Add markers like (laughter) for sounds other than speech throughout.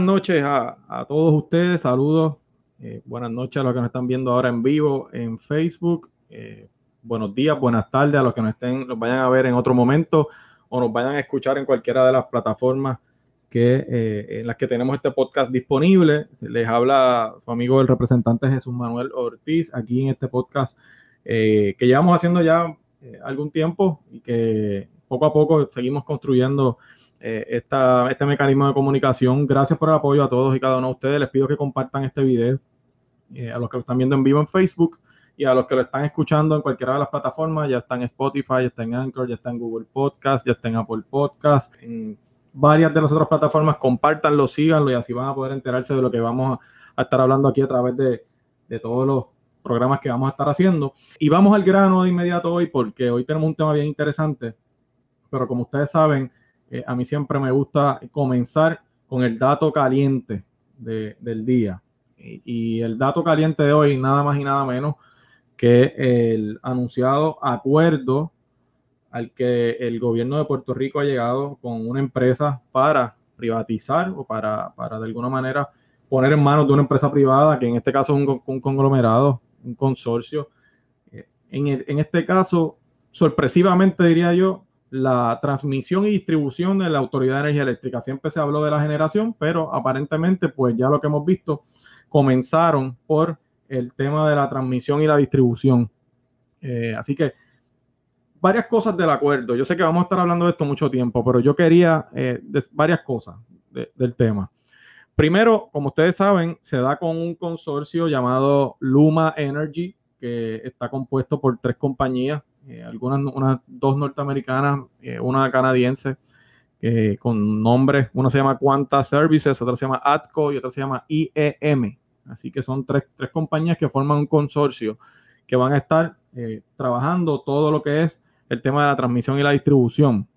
Buenas noches a, todos ustedes, saludos. Eh, buenas noches a los que nos están viendo ahora en vivo en Facebook. Eh, buenos días, buenas tardes a los que nos estén, nos vayan a ver en otro momento o nos vayan a escuchar en cualquiera de las plataformas que, eh, en las que tenemos este podcast disponible. Les habla su amigo el representante Jesús Manuel Ortiz aquí en este podcast que llevamos haciendo ya algún tiempo y que poco a poco seguimos construyendo eh, este mecanismo de comunicación. Gracias por el apoyo a todos y cada uno de ustedes. Les pido que compartan este video eh, a los que lo están viendo en vivo en Facebook y a los que lo están escuchando en cualquiera de las plataformas. Ya está en Spotify, ya está en Anchor, ya está en Google Podcast, ya está en Apple Podcast, en varias de las otras plataformas. Compártanlo, síganlo y así van a poder enterarse de lo que vamos a, estar hablando aquí a través de, de todos los programas que vamos a estar haciendo. Y vamos al grano de inmediato hoy porque hoy tenemos un tema bien interesante, pero como ustedes saben, eh, a mí siempre me gusta comenzar con el dato caliente del día. Y, el dato caliente de hoy, nada más y nada menos que el anunciado acuerdo al que el gobierno de Puerto Rico ha llegado con una empresa para privatizar o para, para de alguna manera poner en manos de una empresa privada, que en este caso es un, conglomerado, un consorcio. Eh, en, en, este caso, sorpresivamente diría yo, la transmisión y distribución de la Autoridad de Energía Eléctrica. Siempre se habló de la generación, pero aparentemente, pues ya lo que hemos visto, comenzaron por el tema de la transmisión y la distribución. Eh, así que varias cosas del acuerdo. Yo sé que vamos a estar hablando de esto mucho tiempo, pero yo quería eh, varias cosas del tema. Primero, como ustedes saben, se da con un consorcio llamado Luma Energy, que está compuesto por tres compañías eh, algunas, unas dos norteamericanas, eh, una canadiense, eh, con nombres, una se llama Quanta Services, otra se llama ATCO y otra se llama IEM. Así que son tres, tres compañías que forman un consorcio que van a estar trabajando todo lo que es el tema de la transmisión y la distribución.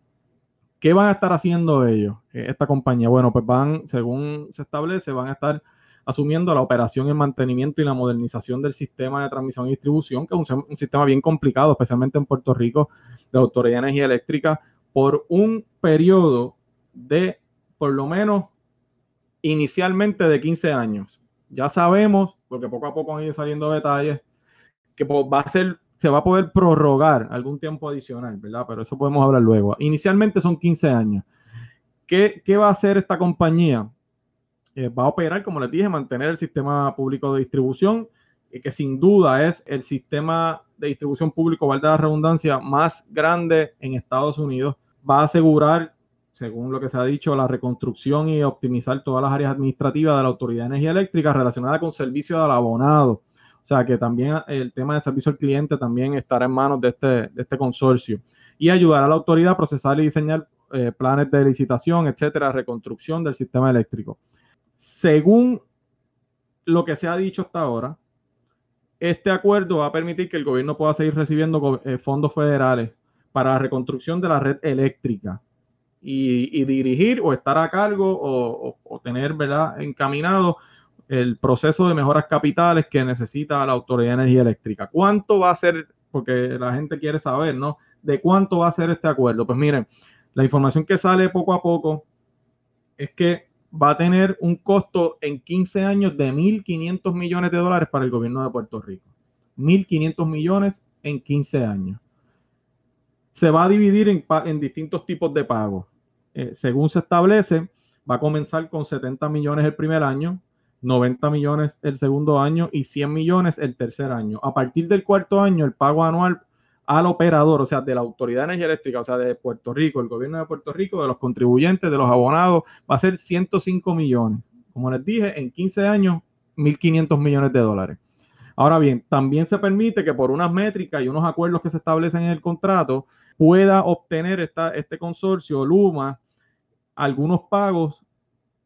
¿Qué van a estar haciendo ellos, esta compañía? Bueno, pues van, según se establece, van a estar asumiendo la operación, el mantenimiento y la modernización del sistema de transmisión y distribución, que es un, sistema bien complicado, especialmente en Puerto Rico, de Autoridad de Energía Eléctrica, por un periodo de por lo menos inicialmente de 15 años. Ya sabemos, porque poco a poco han ido saliendo detalles, que va a ser, se va a poder prorrogar algún tiempo adicional, ¿verdad? Pero eso podemos hablar luego. Inicialmente son 15 años. ¿Qué, qué va a hacer esta compañía? Eh, va a operar, como les dije, mantener el sistema público de distribución, y que sin duda es el sistema de distribución público, valga la redundancia, más grande en Estados Unidos. Va a asegurar, según lo que se ha dicho, la reconstrucción y optimizar todas las áreas administrativas de la Autoridad de Energía Eléctrica relacionadas con servicio al abonado. O sea que también el tema de servicio al cliente también estará en manos de este, de este consorcio. Y ayudar a la autoridad a procesar y diseñar eh, planes de licitación, etcétera, reconstrucción del sistema eléctrico. Según lo que se ha dicho hasta ahora, este acuerdo va a permitir que el gobierno pueda seguir recibiendo eh, fondos federales para la reconstrucción de la red eléctrica y, dirigir o estar a cargo o, tener ¿verdad? encaminado el proceso de mejoras capitales que necesita la Autoridad de Energía Eléctrica. ¿Cuánto va a ser? Porque la gente quiere saber, ¿no? ¿De cuánto va a ser este acuerdo? Pues miren, la información que sale poco a poco es que va a tener un costo en 15 años de 1.500 millones de dólares para el gobierno de Puerto Rico. 1.500 millones en 15 años. Se va a dividir en, distintos tipos de pagos. Eh, según se establece, va a comenzar con 70 millones el primer año, 90 millones el segundo año y 100 millones el tercer año. A partir del cuarto año, el pago anual al operador, o sea, de la Autoridad de Energía Eléctrica, o sea, de Puerto Rico, el gobierno de Puerto Rico, de los contribuyentes, de los abonados, va a ser 105 millones. Como les dije, en 15 años, 1.500 millones de dólares. Ahora bien, también se permite que por unas métricas y unos acuerdos que se establecen en el contrato, pueda obtener esta, este consorcio, Luma, algunos pagos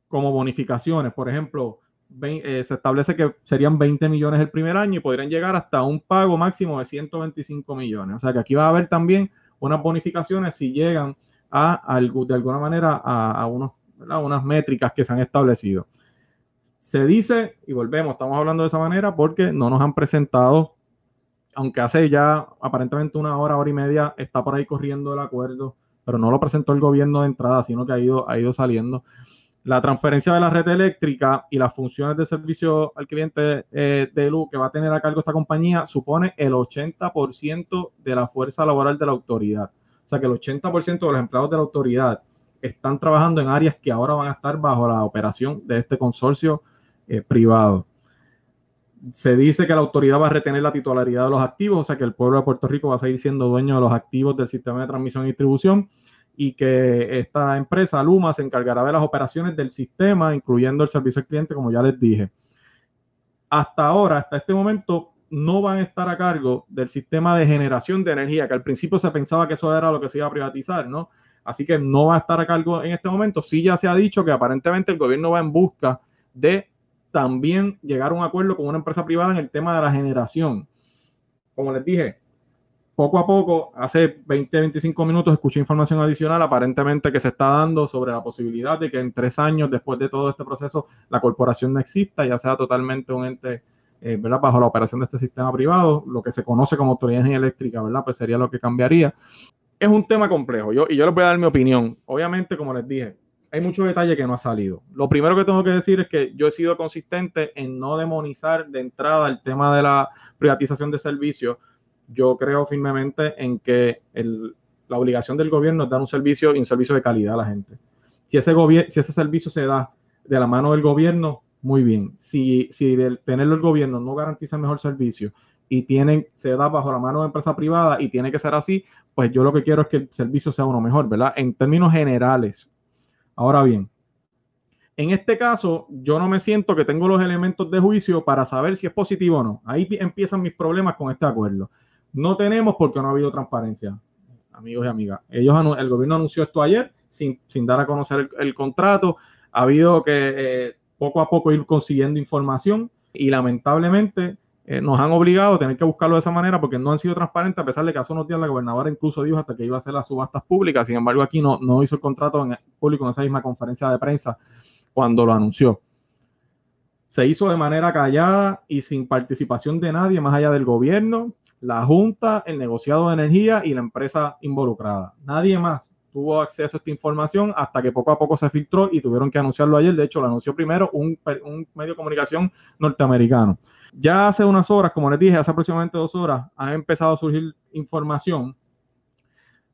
como bonificaciones. Por ejemplo, eh, se establece que serían 20 millones el primer año y podrían llegar hasta un pago máximo de 125 millones. O sea que aquí va a haber también unas bonificaciones si llegan a, de alguna manera a, unos, unas métricas que se han establecido. Se dice, y volvemos, estamos hablando de esa manera porque no nos han presentado, aunque hace ya aparentemente una hora, hora y media, está por ahí corriendo el acuerdo, pero no lo presentó el gobierno de entrada, sino que ha ido, ha ido saliendo la transferencia de la red eléctrica y las funciones de servicio al cliente eh, de luz que va a tener a cargo esta compañía supone el 80% de la fuerza laboral de la autoridad. O sea que el 80% de los empleados de la autoridad están trabajando en áreas que ahora van a estar bajo la operación de este consorcio eh, privado. Se dice que la autoridad va a retener la titularidad de los activos, o sea que el pueblo de Puerto Rico va a seguir siendo dueño de los activos del sistema de transmisión y distribución y que esta empresa, Luma, se encargará de las operaciones del sistema, incluyendo el servicio al cliente, como ya les dije. Hasta ahora, hasta este momento, no van a estar a cargo del sistema de generación de energía, que al principio se pensaba que eso era lo que se iba a privatizar, ¿no? Así que no va a estar a cargo en este momento. Sí ya se ha dicho que aparentemente el gobierno va en busca de también llegar a un acuerdo con una empresa privada en el tema de la generación. Como les dije, poco a poco, hace 20, 25 minutos, escuché información adicional aparentemente que se está dando sobre la posibilidad de que en tres años después de todo este proceso la corporación no exista, ya sea totalmente un ente, eh, ¿verdad? Bajo la operación de este sistema privado, lo que se conoce como autoridad eléctrica, ¿verdad? Pues sería lo que cambiaría. Es un tema complejo yo, y yo les voy a dar mi opinión. Obviamente, como les dije, hay muchos detalles que no ha salido. Lo primero que tengo que decir es que yo he sido consistente en no demonizar de entrada el tema de la privatización de servicios yo creo firmemente en que la obligación del gobierno es dar un servicio y un servicio de calidad a la gente. Si ese, si ese servicio se da de la mano del gobierno, muy bien. Si, si tenerlo el gobierno no garantiza el mejor servicio y tienen, se da bajo la mano de empresa privada y tiene que ser así, pues yo lo que quiero es que el servicio sea uno mejor, ¿verdad? En términos generales. Ahora bien, en este caso, yo no me siento que tengo los elementos de juicio para saber si es positivo o no. Ahí empiezan mis problemas con este acuerdo. No tenemos porque no ha habido transparencia, amigos y amigas. Ellos, el gobierno anunció esto ayer sin, dar a conocer el, contrato. Ha habido que eh, poco a poco ir consiguiendo información y lamentablemente eh, nos han obligado a tener que buscarlo de esa manera porque no han sido transparentes, a pesar de que hace unos días la gobernadora incluso dijo hasta que iba a hacer las subastas públicas. Sin embargo, aquí no, no hizo el contrato en público en esa misma conferencia de prensa cuando lo anunció. Se hizo de manera callada y sin participación de nadie más allá del gobierno la Junta, el negociado de energía y la empresa involucrada. Nadie más tuvo acceso a esta información hasta que poco a poco se filtró y tuvieron que anunciarlo ayer. De hecho, lo anunció primero un, medio de comunicación norteamericano. Ya hace unas horas, como les dije, hace aproximadamente dos horas, ha empezado a surgir información.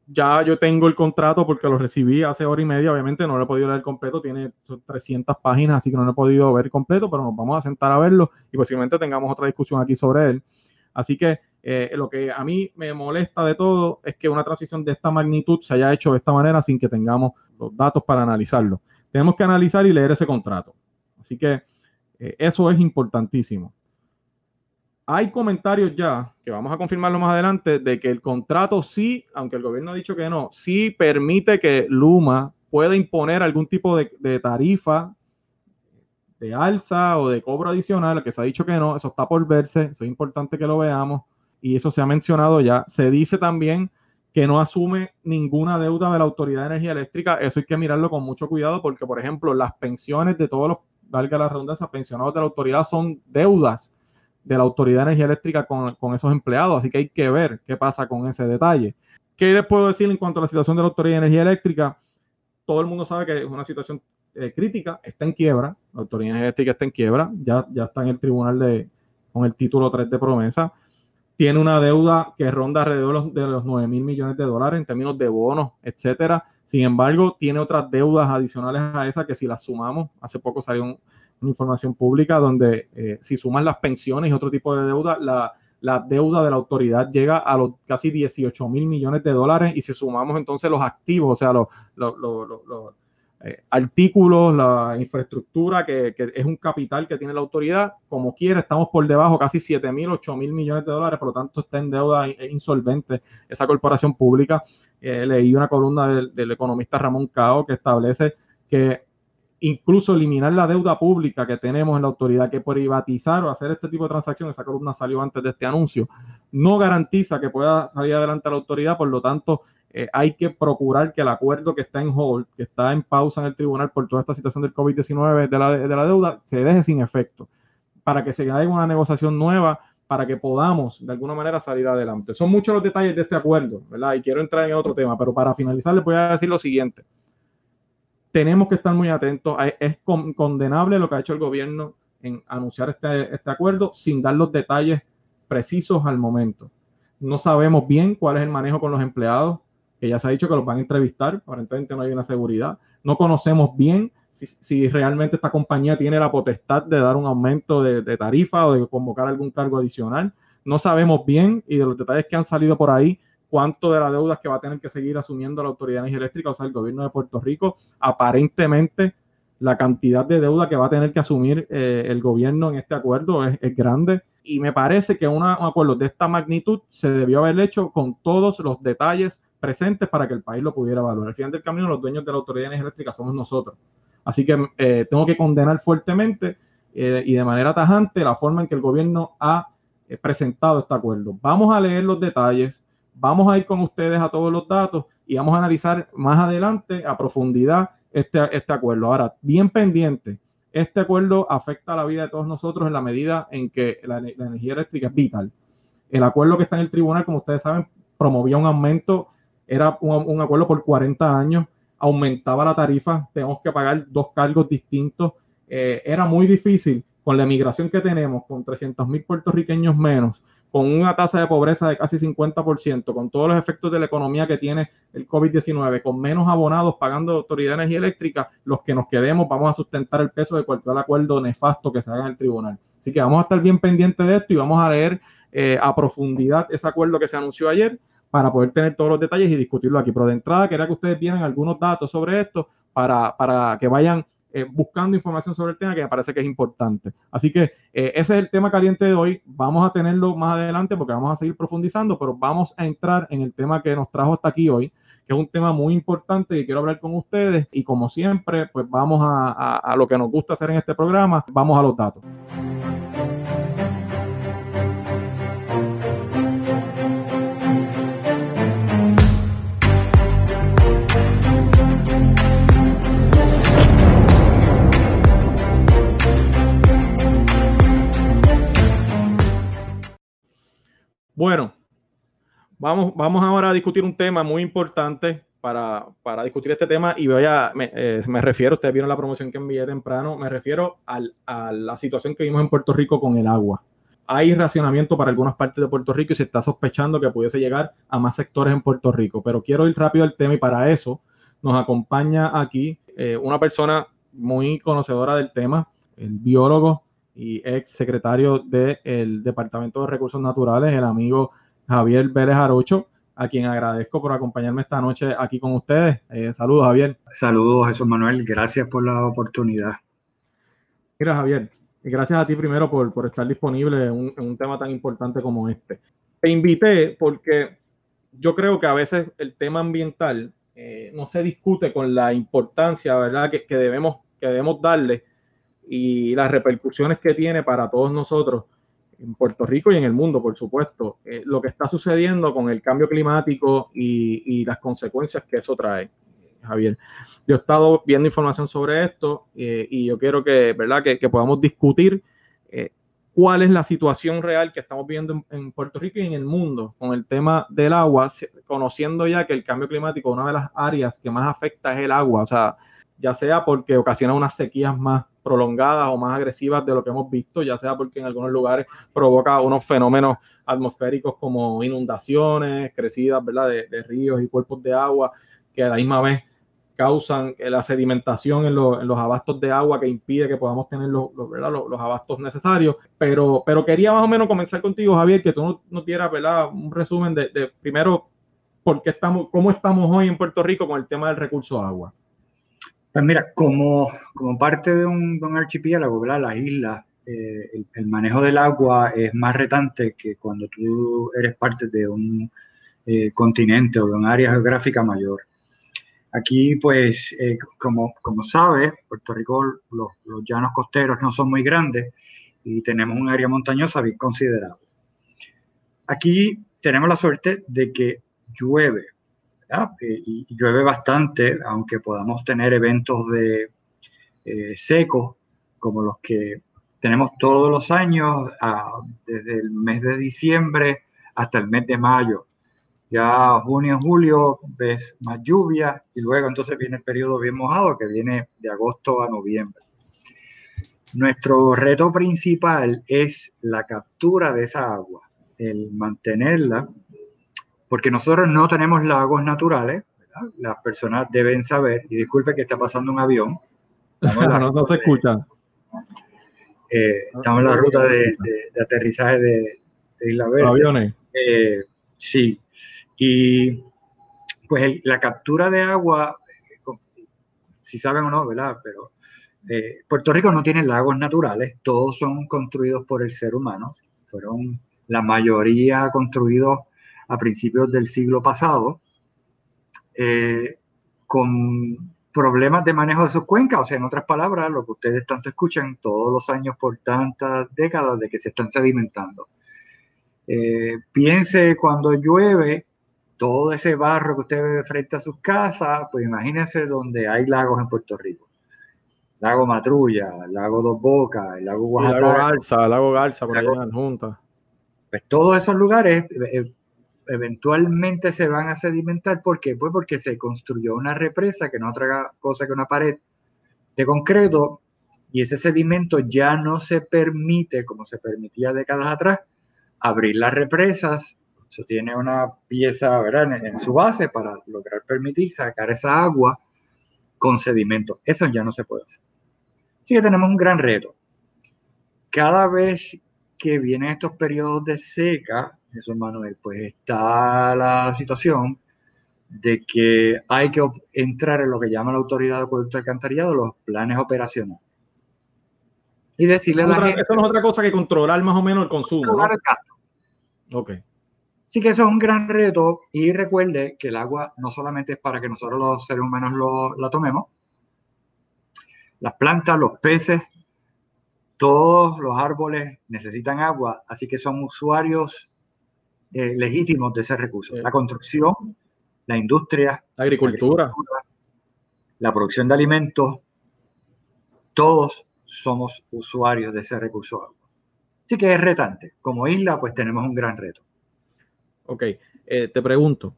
Ya yo tengo el contrato porque lo recibí hace hora y media. Obviamente no lo he podido leer completo, tiene 300 páginas, así que no lo he podido ver completo, pero nos vamos a sentar a verlo y posiblemente tengamos otra discusión aquí sobre él. Así que eh, lo que a mí me molesta de todo es que una transición de esta magnitud se haya hecho de esta manera sin que tengamos los datos para analizarlo. Tenemos que analizar y leer ese contrato. Así que eh, eso es importantísimo. Hay comentarios ya, que vamos a confirmarlo más adelante, de que el contrato sí, aunque el gobierno ha dicho que no, sí permite que Luma pueda imponer algún tipo de, de tarifa de alza o de cobro adicional, que se ha dicho que no, eso está por verse, eso es importante que lo veamos y eso se ha mencionado ya. Se dice también que no asume ninguna deuda de la Autoridad de Energía Eléctrica. Eso hay que mirarlo con mucho cuidado porque, por ejemplo, las pensiones de todos los, valga la redundancia, pensionados de la autoridad son deudas de la Autoridad de Energía Eléctrica con, con, esos empleados. Así que hay que ver qué pasa con ese detalle. ¿Qué les puedo decir en cuanto a la situación de la Autoridad de Energía Eléctrica? Todo el mundo sabe que es una situación eh, crítica, está en quiebra. La Autoridad de Energía Eléctrica está en quiebra. Ya, ya está en el tribunal de, con el título 3 de promesa tiene una deuda que ronda alrededor de los, 9 mil millones de dólares en términos de bonos, etcétera. Sin embargo, tiene otras deudas adicionales a esas que si las sumamos, hace poco salió una información pública donde eh, si suman las pensiones y otro tipo de deuda, la, deuda de la autoridad llega a los casi 18 mil millones de dólares y si sumamos entonces los activos, o sea, los, los, eh, artículos, la infraestructura, que, es un capital que tiene la autoridad. Como quiera, estamos por debajo, casi 7 mil, 8 mil millones de dólares, por lo tanto está en deuda insolvente esa corporación pública. Eh, leí una columna del, economista Ramón Cao que establece que incluso eliminar la deuda pública que tenemos en la autoridad, que privatizar o hacer este tipo de transacciones, esa columna salió antes de este anuncio, no garantiza que pueda salir adelante la autoridad, por lo tanto, eh, hay que procurar que el acuerdo que está en hold, que está en pausa en el tribunal por toda esta situación del COVID-19 de la, de la deuda, se deje sin efecto, para que se haga una negociación nueva, para que podamos de alguna manera salir adelante. Son muchos los detalles de este acuerdo, ¿verdad? Y quiero entrar en otro tema, pero para finalizar les voy a decir lo siguiente. tenemos que estar muy atentos. Es condenable lo que ha hecho el gobierno en anunciar este, este acuerdo sin dar los detalles precisos al momento. No sabemos bien cuál es el manejo con los empleados, que ya se ha dicho que los van a entrevistar, aparentemente no hay una seguridad. No conocemos bien si, realmente esta compañía tiene la potestad de dar un aumento de, tarifa o de convocar algún cargo adicional. No sabemos bien y de los detalles que han salido por ahí, cuánto de la deuda que va a tener que seguir asumiendo la Autoridad de Eléctrica, o sea, el gobierno de Puerto Rico. Aparentemente, la cantidad de deuda que va a tener que asumir eh, el gobierno en este acuerdo es, grande. Y me parece que un acuerdo de esta magnitud se debió haber hecho con todos los detalles presentes para que el país lo pudiera evaluar. Al final del camino, los dueños de la Autoridad de Energía Eléctrica somos nosotros. Así que eh, tengo que condenar fuertemente eh, y de manera tajante la forma en que el gobierno ha eh, presentado este acuerdo. Vamos a leer los detalles, vamos a ir con ustedes a todos los datos y vamos a analizar más adelante a profundidad este, este acuerdo. Ahora, bien pendiente, este acuerdo afecta a la vida de todos nosotros en la medida en que la, energía eléctrica es vital. El acuerdo que está en el tribunal, como ustedes saben, promovía un aumento, era un, acuerdo por 40 años aumentaba la tarifa, tenemos que pagar dos cargos distintos. Eh, era muy difícil con la emigración que tenemos, con 300 mil puertorriqueños menos, con una tasa de pobreza de casi 50%, con todos los efectos de la economía que tiene el COVID-19, con menos abonados pagando Autoridad de Energía Eléctrica, los que nos quedemos vamos a sustentar el peso de cualquier acuerdo nefasto que se haga en el tribunal. Así que vamos a estar bien pendientes de esto y vamos a leer eh, a profundidad ese acuerdo que se anunció ayer para poder tener todos los detalles y discutirlo aquí. Pero de entrada, quería que ustedes vieran algunos datos sobre esto para, para que vayan eh, buscando información sobre el tema que me parece que es importante. Así que eh, ese es el tema caliente de hoy. Vamos a tenerlo más adelante porque vamos a seguir profundizando, pero vamos a entrar en el tema que nos trajo hasta aquí hoy, que es un tema muy importante y quiero hablar con ustedes. Y como siempre, pues vamos a, a lo que nos gusta hacer en este programa, vamos a los datos. Bueno, vamos, vamos ahora a discutir un tema muy importante para, discutir este tema y voy a, me, eh, me, refiero, ustedes vieron la promoción que envié temprano, me refiero a la situación que vimos en Puerto Rico con el agua. Hay racionamiento para algunas partes de Puerto Rico y se está sospechando que pudiese llegar a más sectores en Puerto Rico, pero quiero ir rápido al tema y para eso nos acompaña aquí eh, una persona muy conocedora del tema, el biólogo y ex secretario del Departamento de Recursos Naturales, el amigo Javier Vélez Arocho, a quien agradezco por acompañarme esta noche aquí con ustedes. Eh, saludos, Javier. Saludos, Jesús Manuel. Gracias por la oportunidad. Mira, Javier, gracias a ti primero por, por estar disponible en un, tema tan importante como este. Te invité porque yo creo que a veces el tema ambiental eh, no se discute con la importancia, ¿verdad?, que, que, debemos, que debemos darle y las repercusiones que tiene para todos nosotros en Puerto Rico y en el mundo, por supuesto, eh, lo que está sucediendo con el cambio climático y, las consecuencias que eso trae, Javier. Yo he estado viendo información sobre esto eh, y yo quiero que, ¿verdad? que, podamos discutir eh, cuál es la situación real que estamos viendo en, en, Puerto Rico y en el mundo con el tema del agua, conociendo ya que el cambio climático, una de las áreas que más afecta es el agua, o sea, ya sea porque ocasiona unas sequías más prolongadas o más agresivas de lo que hemos visto, ya sea porque en algunos lugares provoca unos fenómenos atmosféricos como inundaciones, crecidas ¿verdad? De, ríos y cuerpos de agua, que a la misma vez causan la sedimentación en, los abastos de agua que impide que podamos tener los, abastos necesarios. Pero, quería más o menos comenzar contigo, Javier, que tú nos, dieras ¿verdad? un resumen de, de primero por qué estamos, cómo estamos hoy en Puerto Rico con el tema del recurso agua. Pues mira, como, como parte de un, archipiélago, ¿verdad? Las islas, eh, el, manejo del agua es más retante que cuando tú eres parte de un eh, continente o de un área geográfica mayor. Aquí, pues, eh, como, como sabes, Puerto Rico, los, los, llanos costeros no son muy grandes y tenemos un área montañosa bien considerable. Aquí tenemos la suerte de que llueve eh, y llueve bastante, aunque podamos tener eventos de eh, secos como los que tenemos todos los años, desde el mes de diciembre hasta el mes de mayo. Ya junio, julio ves más lluvia y luego entonces viene el periodo bien mojado que viene de agosto a noviembre. Nuestro reto principal es la captura de esa agua, el mantenerla, porque nosotros no tenemos lagos naturales, las personas deben saber, y disculpe que está pasando un avión. (laughs) no, se escucha. Eh, estamos en la ruta de, aterrizaje de, Isla Verde. Aviones. Eh, sí. Y pues la captura de agua, si saben o no, ¿verdad? Pero eh, Puerto Rico no tiene lagos naturales, todos son construidos por el ser humano. Fueron la mayoría construidos a principios del siglo pasado, con problemas de manejo de sus cuencas, o sea, en otras palabras, lo que ustedes tanto escuchan todos los años por tantas décadas de que se están sedimentando. Eh, piense cuando llueve, todo ese barro que usted ve frente a sus casas, pues imagínense donde hay lagos en Puerto Rico. Lago Matrulla, Lago Dos Bocas, Lago Oaxaca. lago Garza, Lago Garza, por ahí en Junta. Pues todos esos lugares eh, eventualmente se van a sedimentar. ¿Por? Pues porque se construyó una represa que no otra cosa que una pared de concreto y ese sedimento ya no se permite, como se permitía décadas atrás, abrir las represas. Eso tiene una pieza ¿verdad? En, en su base para lograr permitir sacar esa agua con sedimento. Eso ya no se puede hacer. Así que tenemos un gran reto. Cada vez que vienen estos periodos de seca, eso Manuel, pues está la situación de que hay que entrar en lo que llama la autoridad de acueducto alcantarillado, los planes operacionales. Y decirle a la gente... Eso no es otra cosa que controlar más o menos el consumo. Controlar el gasto. Ok. Sí que eso es un gran reto y recuerde que el agua no solamente es para que nosotros los seres humanos lo, la tomemos, las plantas, los peces, todos los árboles necesitan agua, así que son usuarios eh, legítimos de ese recurso. La construcción, la industria, la agricultura. la producción de alimentos, todos somos usuarios de ese recurso agua. Así que es retante. Como isla, pues tenemos un gran reto. Ok, eh, te pregunto.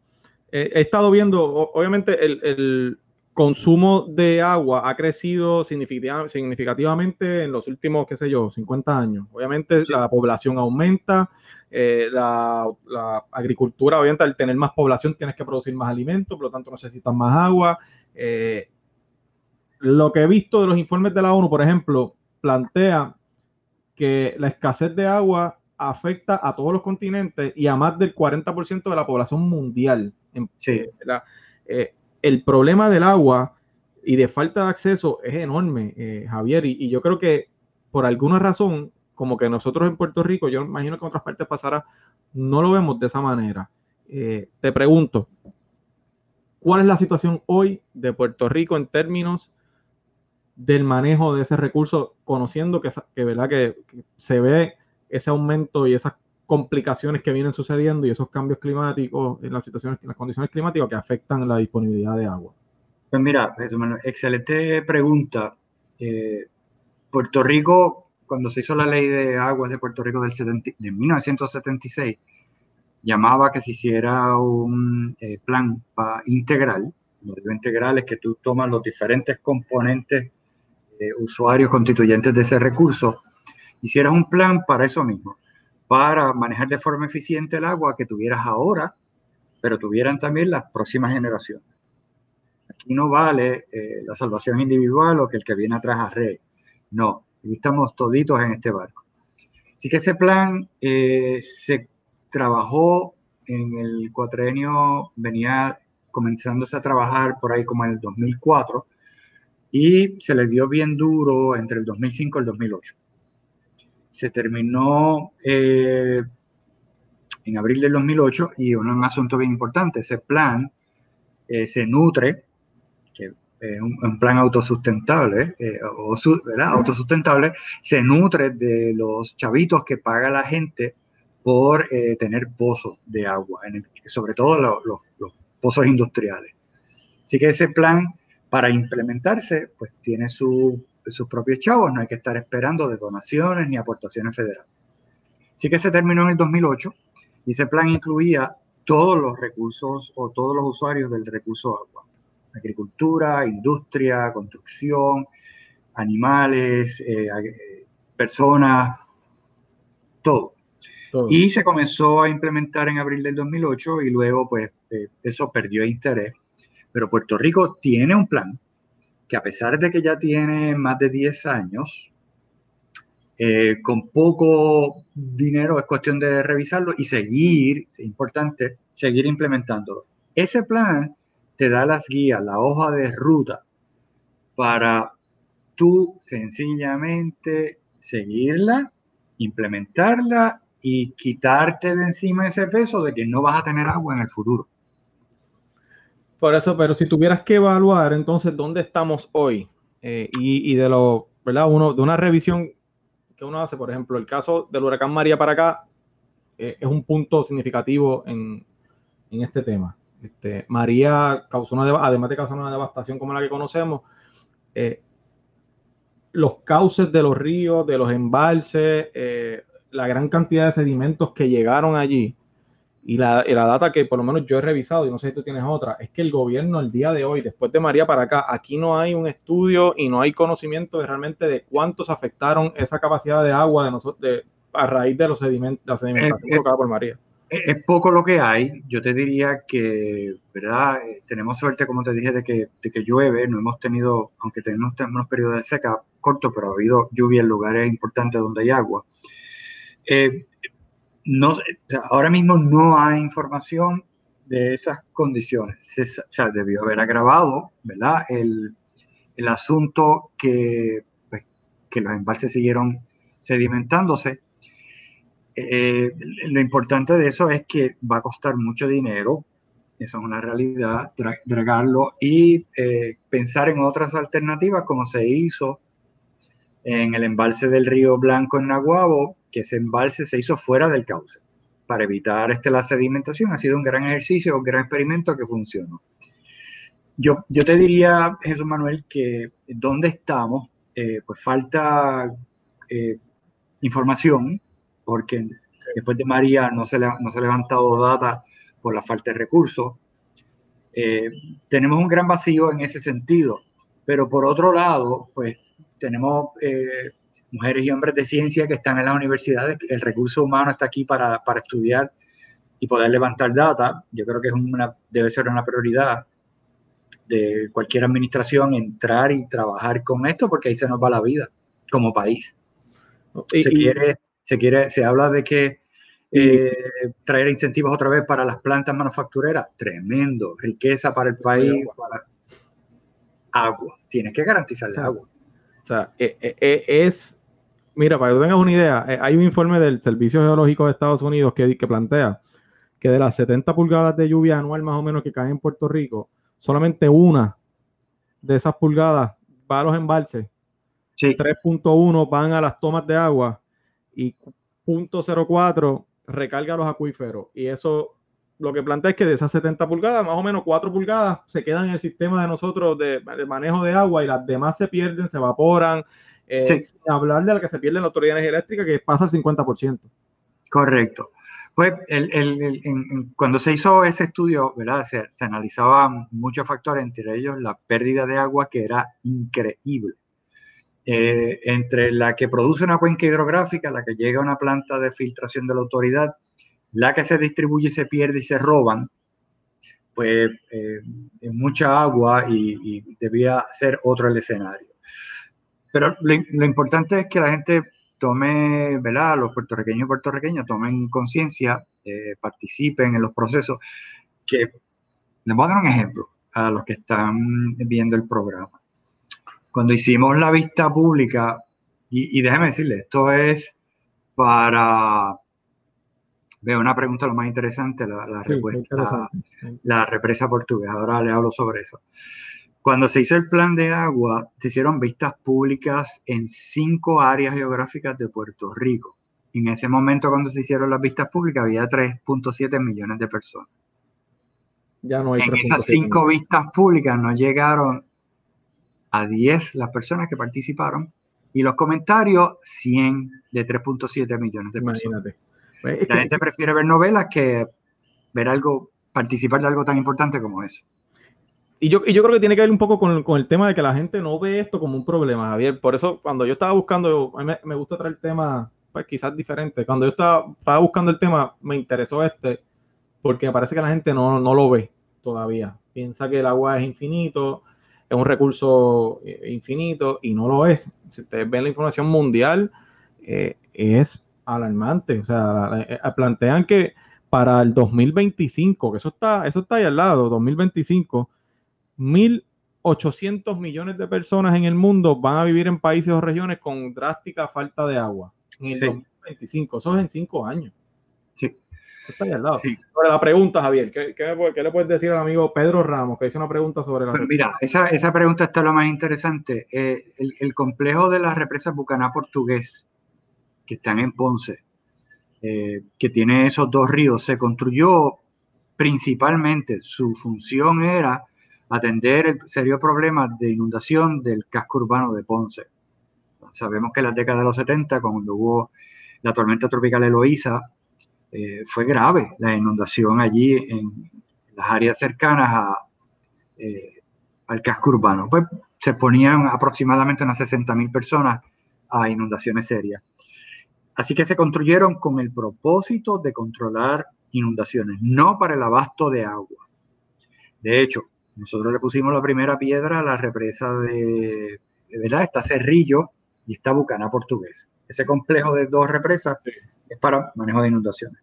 Eh, he estado viendo, obviamente, el, consumo de agua ha crecido significativamente en los últimos, qué sé yo, 50 años. Obviamente la población aumenta, eh, la, agricultura, obviamente al tener más población tienes que producir más alimentos, por lo tanto necesitas más agua. Eh, lo que he visto de los informes de la ONU, por ejemplo, plantea que la escasez de agua afecta a todos los continentes y a más del 40% de la población mundial. Sí. Eh, el problema del agua y de falta de acceso es enorme, eh, Javier, y, yo creo que por alguna razón, como que nosotros en Puerto Rico, yo imagino que en otras partes pasará, no lo vemos de esa manera. Eh, te pregunto, ¿cuál es la situación hoy de Puerto Rico en términos del manejo de ese recurso, conociendo que, ¿verdad? que se ve ese aumento y esas complicaciones que vienen sucediendo y esos cambios climáticos en las situaciones, en las condiciones climáticas que afectan la disponibilidad de agua? Pues mira, excelente pregunta. Eh, Puerto Rico, cuando se hizo la ley de aguas de Puerto Rico del de 1976, llamaba que se hiciera un eh, plan integral. Lo digo integral es que tú tomas los diferentes componentes, eh, usuarios constituyentes de ese recurso, hicieras un plan para eso mismo para manejar de forma eficiente el agua que tuvieras ahora, pero tuvieran también las próximas generaciones. Aquí no vale eh, la salvación individual o que el que viene atrás a rey. No, estamos toditos en este barco. Así que ese plan eh, se trabajó en el cuatrenio, venía comenzándose a trabajar por ahí como en el 2004 y se le dio bien duro entre el 2005 y el 2008 se terminó eh, en abril del 2008 y un, asunto bien importante, ese plan eh, se nutre, que es un, plan autosustentable, eh, o autosustentable, se nutre de los chavitos que paga la gente por tener pozos de agua, sobre todo los pozos industriales. Así que ese plan, para implementarse, pues tiene su sus propios chavos, no hay que estar esperando de donaciones ni aportaciones federales. Así que se terminó en el 2008 y ese plan incluía todos los recursos o todos los usuarios del recurso agua. Agricultura, industria, construcción, animales, eh, personas, todo. Y se comenzó a implementar en abril del 2008 y luego pues eh, eso perdió interés. Pero Puerto Rico tiene un plan a pesar de que ya tiene más de 10 años, eh, con poco dinero es cuestión de revisarlo y seguir, es importante, seguir implementándolo. Ese plan te da las guías, la hoja de ruta para tú sencillamente seguirla, implementarla y quitarte de encima ese peso de que no vas a tener agua en el futuro. Por eso, pero si tuvieras que evaluar entonces dónde estamos hoy eh, y, de lo, ¿verdad? Uno, de una revisión que uno hace, por ejemplo, el caso del huracán María para acá eh, es un punto significativo en, en este tema. Este, María causó una, además de causar una devastación como la que conocemos, eh, los cauces de los ríos, de los embalses, la gran cantidad de sedimentos que llegaron allí, y la, data que por lo menos yo he revisado, y no sé si tú tienes otra, es que el gobierno el día de hoy, después de María para acá, aquí no hay un estudio y no hay conocimiento de realmente de cuántos afectaron esa capacidad de agua de nosotros a raíz de los sedimentos, la sedimentación provocada por María. Es poco lo que hay. Yo te diría que, ¿verdad? Eh, tenemos suerte, como te dije, de que, de que llueve. No hemos tenido, aunque tenemos unos periodos de seca cortos, pero ha habido lluvia en lugares importantes donde hay agua. Eh, no, ahora mismo no hay información de esas condiciones. Se, o sea, debió haber agravado, ¿verdad? El, el asunto que, pues, que los embalses siguieron sedimentándose. Eh, lo importante de eso es que va a costar mucho dinero, eso es una realidad, dragarlo y eh, pensar en otras alternativas como se hizo en el embalse del río Blanco en Naguabo, que ese embalse se hizo fuera del cauce para evitar este, la sedimentación. Ha sido un gran ejercicio, un gran experimento que funcionó. Yo, yo te diría, Jesús Manuel, que donde estamos, eh, pues falta eh, información, porque después de María no se, no se ha levantado data por la falta de recursos. Eh, tenemos un gran vacío en ese sentido, pero por otro lado, pues tenemos mujeres y hombres de ciencia que están en las universidades. El recurso humano está aquí para, para estudiar y poder levantar data. Yo creo que es una, debe ser una prioridad de cualquier administración entrar y trabajar con esto porque ahí se nos va la vida como país. se, quiere, se, quiere, se habla de que eh, traer incentivos otra vez para las plantas manufactureras, tremendo, riqueza para el país, para agua. Tienes que garantizarle agua. O sea, eh, eh, es Mira, para que tengas una idea, eh, hay un informe del Servicio Geológico de Estados Unidos que, que plantea que de las 70 pulgadas de lluvia anual más o menos que caen en Puerto Rico, solamente una de esas pulgadas va a los embalses. 3.1 van a las tomas de agua y 0.04 recarga los acuíferos. Y eso lo que plantea es que de esas 70 pulgadas, más o menos 4 pulgadas se quedan en el sistema de nosotros de, de manejo de agua y las demás se pierden, se evaporan, eh, hablar de la que se pierde en la Autoridad Eléctrica, que pasa al 50%. Correcto. Pues cuando se hizo ese estudio, ¿verdad? Se, analizaban muchos factores, entre ellos la pérdida de agua, que era increíble. Eh, entre la que produce una cuenca hidrográfica, la que llega a una planta de filtración de la autoridad, la que se distribuye y se pierde y se roban, pues eh, mucha agua y, y, debía ser otro el escenario. Pero lo, importante es que la gente tome, ¿verdad? Los puertorriqueños y puertorriqueñas tomen conciencia, eh, participen en los procesos. Que les voy a dar un ejemplo a los que están viendo el programa. Cuando hicimos la vista pública, y, déjeme decirle, esto es para veo una pregunta lo más interesante, la, respuesta, la represa portuguesa. Ahora le hablo sobre eso. Cuando se hizo el plan de agua, se hicieron vistas públicas en cinco áreas geográficas de Puerto Rico. En ese momento, cuando se hicieron las vistas públicas, había 3.7 millones de personas. Ya no hay en esas cinco vistas públicas no llegaron a 10 las personas que participaron y los comentarios 100 de 3.7 millones de personas. Imagínate. Pues La gente prefiere ver novelas que ver algo, participar de algo tan importante como eso. Y yo, y yo creo que tiene que ver un poco con, con, el tema de que la gente no ve esto como un problema, Javier. Por eso, cuando yo estaba buscando, a mí me, me gusta traer temas pues, quizás diferentes. Cuando yo estaba, estaba, buscando el tema, me interesó este, porque parece que la gente no, no lo ve todavía. Piensa que el agua es infinito, es un recurso eh, infinito y no lo es. Si ustedes ven la información mundial, eh, es alarmante. O sea, eh, plantean que para el 2025, que eso está, eso está ahí al lado, 2025, 1.800 millones de personas en el mundo van a vivir en países o regiones con drástica falta de agua. En el 2025, eso es en cinco años. Sí. Está ahí al lado. Sobre la pregunta, Javier, ¿qué, qué, qué le puedes decir al amigo Pedro Ramos, que hizo una pregunta sobre la... Pues mira, esa, esa, pregunta está lo más interesante. Eh, el, el, complejo de las represas Bucaná Portugués, que están en Ponce, eh, que tiene esos dos ríos, se construyó principalmente, su función era atender el serio problema de inundación del casco urbano de Ponce. Sabemos que en las décadas de los 70, cuando hubo la tormenta tropical Eloísa, eh, fue grave la inundación allí en las áreas cercanas a, eh, al casco urbano. Pues se ponían aproximadamente unas 60.000 personas a inundaciones serias. Así que se construyeron con el propósito de controlar inundaciones, no para el abasto de agua. De hecho, nosotros le pusimos la primera piedra a la represa de, de ¿verdad? Está Cerrillo y está Bucana Portugués. Ese complejo de dos represas es para manejo de inundaciones.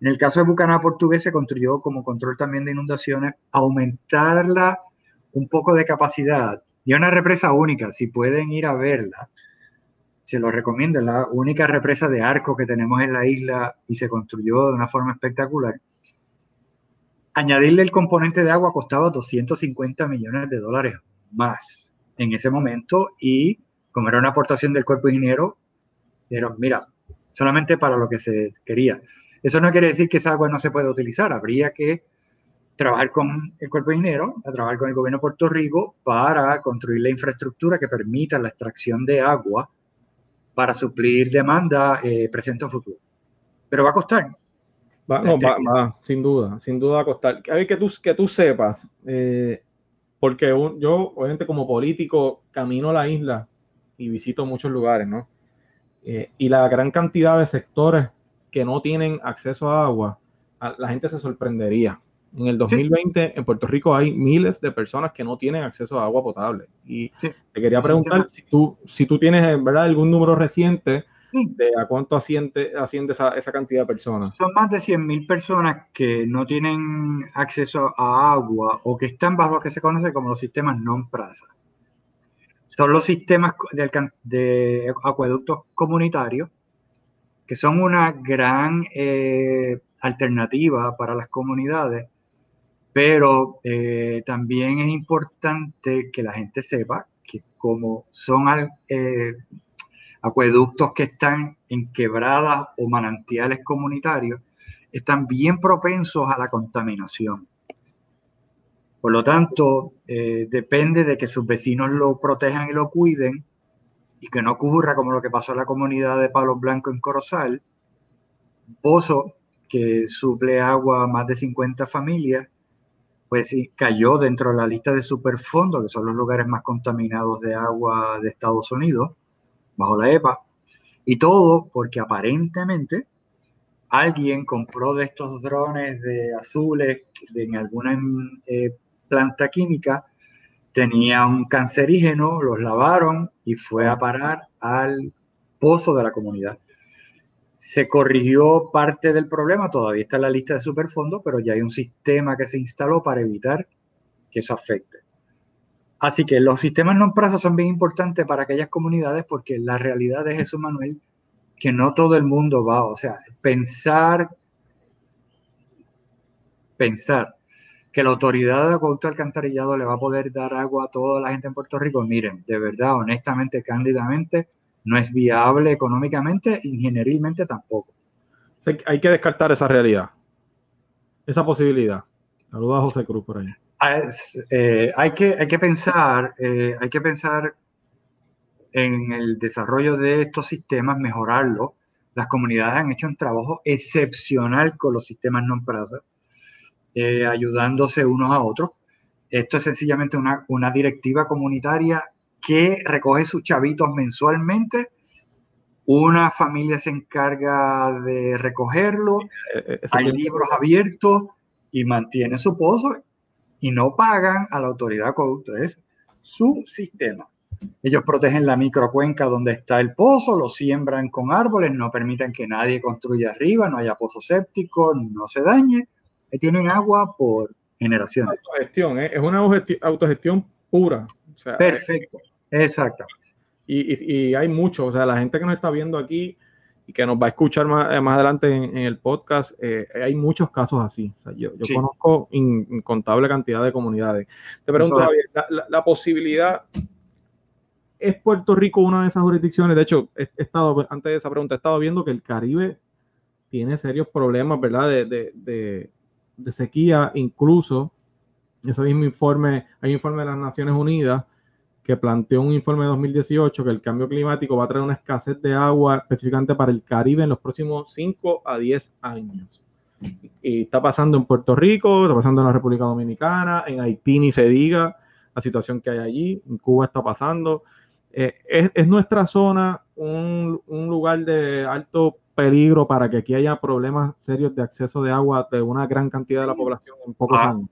En el caso de Bucana Portugués se construyó como control también de inundaciones, aumentarla un poco de capacidad. Y es una represa única, si pueden ir a verla, se lo recomiendo, es la única represa de arco que tenemos en la isla y se construyó de una forma espectacular añadirle el componente de agua costaba 250 millones de dólares más en ese momento y como era una aportación del cuerpo ingeniero, dijeron, mira, solamente para lo que se quería. Eso no quiere decir que esa agua no se pueda utilizar, habría que trabajar con el cuerpo ingeniero, a trabajar con el gobierno de Puerto Rico para construir la infraestructura que permita la extracción de agua para suplir demanda eh, presente o futuro. Pero va a costar, Va, no, va, va, sin duda, sin duda va a costar. A ver, que tú, que tú sepas, eh, porque un, yo, obviamente, como político, camino a la isla y visito muchos lugares, ¿no? Eh, y la gran cantidad de sectores que no tienen acceso a agua, a, la gente se sorprendería. En el 2020 sí. en Puerto Rico hay miles de personas que no tienen acceso a agua potable. Y sí. te quería preguntar si tú, si tú tienes, ¿verdad?, algún número reciente de a cuánto asciende, asciende esa, esa, cantidad de personas. Son más de 100.000 personas que no tienen acceso a agua o que están bajo lo que se conoce como los sistemas non-prasa. Son los sistemas de, de, acueductos comunitarios que son una gran eh, alternativa para las comunidades, pero eh, también es importante que la gente sepa que como son eh, acueductos que están en quebradas o manantiales comunitarios están bien propensos a la contaminación. Por lo tanto, eh, depende de que sus vecinos lo protejan y lo cuiden y que no ocurra como lo que pasó en la comunidad de Palos Blanco en Corozal, pozo que suple agua a más de 50 familias, pues cayó dentro de la lista de superfondos, que son los lugares más contaminados de agua de Estados Unidos, bajo la EPA, y todo porque aparentemente alguien compró de estos drones de azules de, en alguna eh, planta química, tenía un cancerígeno, los lavaron y fue a parar al pozo de la comunidad. Se corrigió parte del problema, todavía está en la lista de superfondos, pero ya hay un sistema que se instaló para evitar que eso afecte. Así que los sistemas non prasa son bien importantes para aquellas comunidades porque la realidad es eso, Manuel, que no todo el mundo va, o sea, pensar, pensar que la autoridad de acueducto alcantarillado le va a poder dar agua a toda la gente en Puerto Rico, miren, de verdad, honestamente, cándidamente, no es viable económicamente, ingenierilmente tampoco. hay que descartar esa realidad, esa posibilidad. Saludos a José Cruz por ahí. Ah, eh, hay, que, hay que pensar, eh, hay que pensar en el desarrollo de estos sistemas, mejorarlo. Las comunidades han hecho un trabajo excepcional con los sistemas non-prasa. eh, ayudándose unos a otros. Esto es sencillamente una, una directiva comunitaria que recoge sus chavitos mensualmente. Una familia se encarga de recogerlo, eh, hay libros abiertos y mantiene su pozo y no pagan a la autoridad. Es su sistema. Ellos protegen la microcuenca donde está el pozo, lo siembran con árboles, no permiten que nadie construya arriba, no haya pozo séptico, no se dañe. Y tienen agua por generación. Autogestión, ¿eh? es una autogestión pura. Perfecto, exactamente. Y, hay mucho, o sea, la gente que nos está viendo aquí y que nos va a escuchar más, eh, más adelante en, el podcast, eh, hay muchos casos así. yo, conozco incontable cantidad de comunidades. Te pregunto, la, posibilidad ¿Es Puerto Rico una de esas jurisdicciones? De hecho, he, estado, antes de esa pregunta, he estado viendo que el Caribe tiene serios problemas, ¿verdad? De, sequía, incluso ese mismo informe, hay un informe de las Naciones Unidas que planteó un informe de 2018 que el cambio climático va a traer una escasez de agua específicamente para el Caribe en los próximos 5 a 10 años. Y está pasando en Puerto Rico, está pasando en la República Dominicana, en Haití ni se diga la situación que hay allí, en Cuba está pasando. Eh, es, nuestra zona un, lugar de alto peligro para que aquí haya problemas serios de acceso de agua de una gran cantidad de la población en pocos ah, años.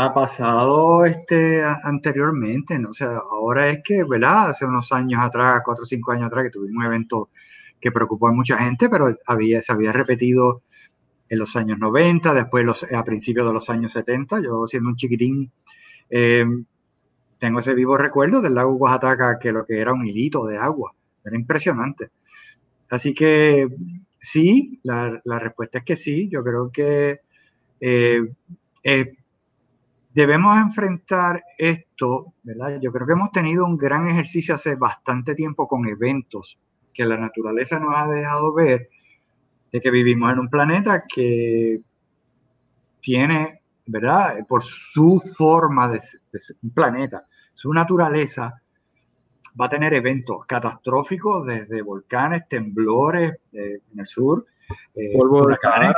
Ha pasado este anteriormente, ¿no? O sea, ahora es que, ¿verdad? Hace unos años atrás, cuatro o cinco años atrás, que tuvimos un evento que preocupó a mucha gente, pero había, se había repetido en los años 90, después los, a principios de los años 70, yo siendo un chiquitín, eh, tengo ese vivo recuerdo del lago Oaxaca que lo que era un hilito de agua. Era impresionante. Así que sí, la, respuesta es que sí. Yo creo que eh, debemos enfrentar esto, ¿verdad? Yo creo que hemos tenido un gran ejercicio hace bastante tiempo con eventos que la naturaleza nos ha dejado ver de que vivimos en un planeta que tiene ¿verdad? Por su forma de, un planeta, su naturaleza, va a tener eventos catastróficos desde volcanes, temblores eh, en el sur, eh, polvo Sahara.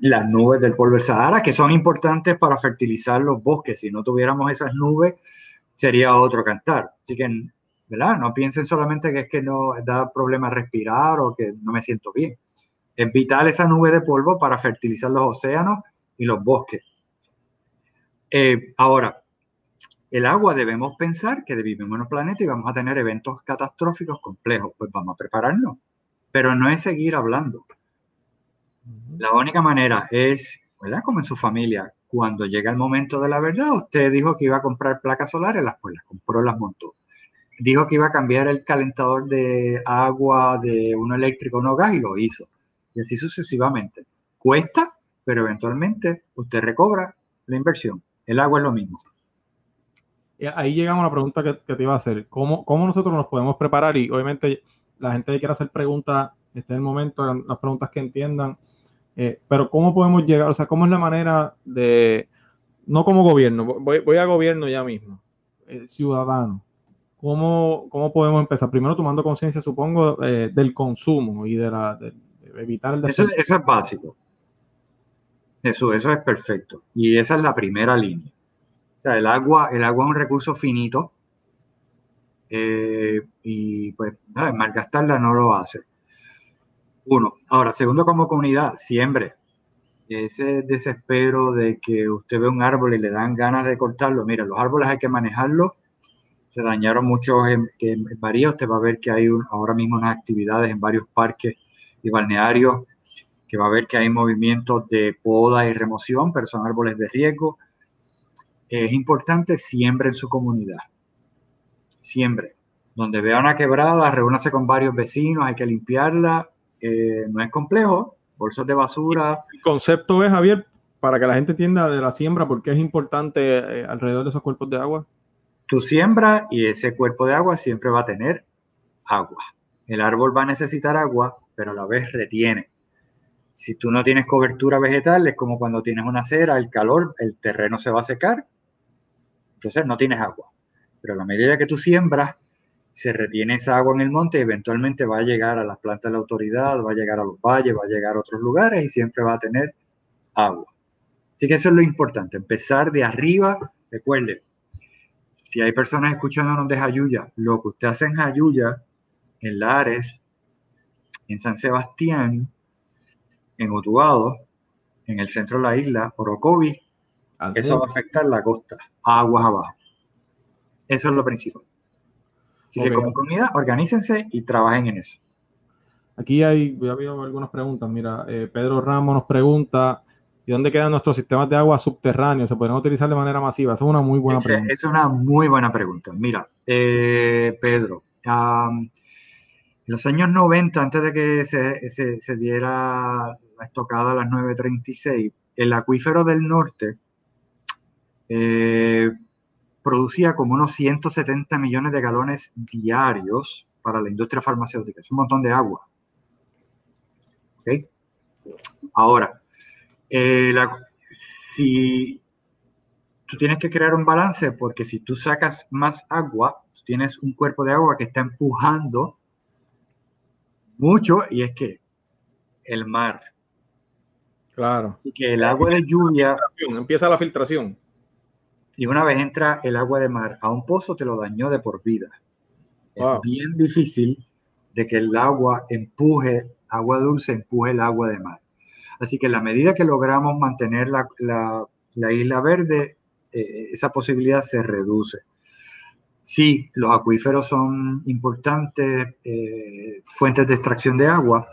Las nubes del polvo del Sahara, que son importantes para fertilizar los bosques. Si no tuviéramos esas nubes, sería otro cantar. Así que, ¿verdad? No piensen solamente que es que no da problema respirar o que no me siento bien. Es vital esa nube de polvo para fertilizar los océanos y los bosques. Eh, ahora, el agua debemos pensar que vivimos en un planeta y vamos a tener eventos catastróficos complejos, pues vamos a prepararnos, pero no es seguir hablando. La única manera es, ¿verdad? Como en su familia, cuando llega el momento de la verdad, usted dijo que iba a comprar placas solares, las, pues las compró, las montó. Dijo que iba a cambiar el calentador de agua de uno eléctrico a uno gas y lo hizo. Y así sucesivamente. ¿Cuesta? pero eventualmente usted recobra la inversión. El agua es lo mismo. ahí llegamos a la pregunta que, te iba a hacer. ¿Cómo, ¿Cómo, nosotros nos podemos preparar? Y obviamente la gente que quiera hacer preguntas, este es el momento, las preguntas que entiendan. Eh, pero ¿cómo podemos llegar? O sea, ¿cómo es la manera de, no como gobierno, voy, voy a gobierno ya mismo, ciudadano? ¿Cómo, ¿Cómo podemos empezar? Primero tomando conciencia, supongo, eh, del consumo y de, la, evitar el... Eso, eso es básico. Eso, eso es perfecto. Y esa es la primera línea. O sea, el agua, el agua es un recurso finito eh, y pues malgastarla no lo hace. Uno. Ahora, segundo, como comunidad, siempre ese desespero de que usted ve un árbol y le dan ganas de cortarlo. Mira, los árboles hay que manejarlos. Se dañaron muchos en, en, Usted va a ver que hay ahora mismo unas actividades en varios parques y balnearios que va a ver que hay movimientos de poda y remoción, pero son árboles de riesgo. Es importante siempre en su comunidad. Siempre. Donde vea una quebrada, reúnase con varios vecinos, hay que limpiarla. Eh, no es complejo. Bolsas de basura. El concepto es, Javier, para que la gente entienda de la siembra, por qué es importante eh, alrededor de esos cuerpos de agua. Tu siembra y ese cuerpo de agua siempre va a tener agua. El árbol va a necesitar agua, pero a la vez retiene. Si tú no tienes cobertura vegetal, es como cuando tienes una acera, el calor, el terreno se va a secar, entonces no tienes agua. Pero a la medida que tú siembras, se retiene esa agua en el monte y eventualmente va a llegar a las plantas de la autoridad, va a llegar a los valles, va a llegar a otros lugares y siempre va a tener agua. Así que eso es lo importante, empezar de arriba. Recuerde, si hay personas escuchándonos de Jayuya, lo que usted hace en Jayuya, en Lares, en San Sebastián, en Utuado, en el centro de la isla, Orocovi, eso va a afectar la costa, aguas abajo. Eso es lo principal. Así que como comunidad, organícense y trabajen en eso. Aquí hay, ya habido algunas preguntas. Mira, eh, Pedro Ramos nos pregunta, ¿y dónde quedan nuestros sistemas de agua subterráneos? ¿Se pueden utilizar de manera masiva? Esa es una muy buena pregunta. Es una muy buena pregunta. Mira, eh, Pedro, en los años 90, antes de que se, diera la estocada a las 9.36, el acuífero del norte eh, producía como unos 170 millones de galones diarios para la industria farmacéutica. Es un montón de agua. Ahora, eh, si tú tienes que crear un balance, porque si tú sacas más agua, tienes un cuerpo de agua que está empujando mucho y es que el mar. Claro. Así que el agua de lluvia. Empieza la filtración. Y una vez entra el agua de mar a un pozo, te lo dañó de por vida. Es bien difícil de que el agua empuje agua dulce empuje el agua de mar. Así que en la medida que logramos mantener la, isla verde, eh, esa posibilidad se reduce. Sí, los acuíferos son importantes eh, fuentes de extracción de agua.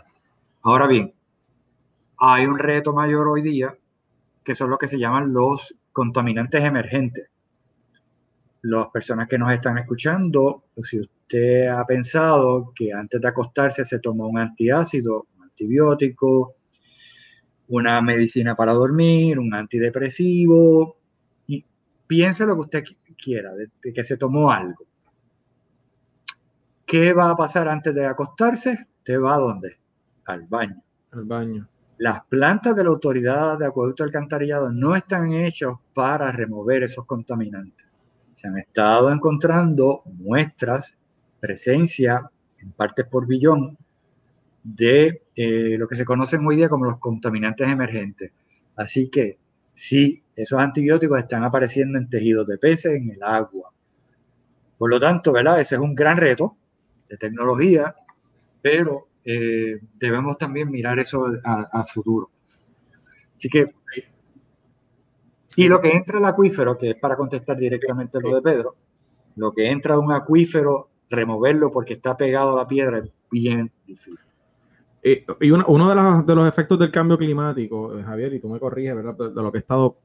Ahora bien, hay un reto mayor hoy día, que son lo que se llaman los contaminantes emergentes. Las personas que nos están escuchando, si usted ha pensado que antes de acostarse se tomó un antiácido, un antibiótico, una medicina para dormir, un antidepresivo, y piense lo que usted quiera, de, que se tomó algo. ¿Qué va a pasar antes de acostarse? Usted va a dónde? Al baño. Al baño. Las plantas de la autoridad de acueducto alcantarillado no están hechas para remover esos contaminantes. Se han estado encontrando muestras presencia en partes por billón de eh, lo que se conocen hoy día como los contaminantes emergentes. Así que sí, esos antibióticos están apareciendo en tejidos de peces, en el agua. Por lo tanto, ¿verdad? Ese es un gran reto de tecnología, pero eh, debemos también mirar eso a, futuro. Así que, y lo que entra al acuífero, que es para contestar directamente lo de Pedro, lo que entra a un acuífero removerlo porque está pegado a la piedra es bien difícil. y uno, de, los efectos del cambio climático, eh, Javier, y tú me corriges, ¿verdad? De, lo que he estado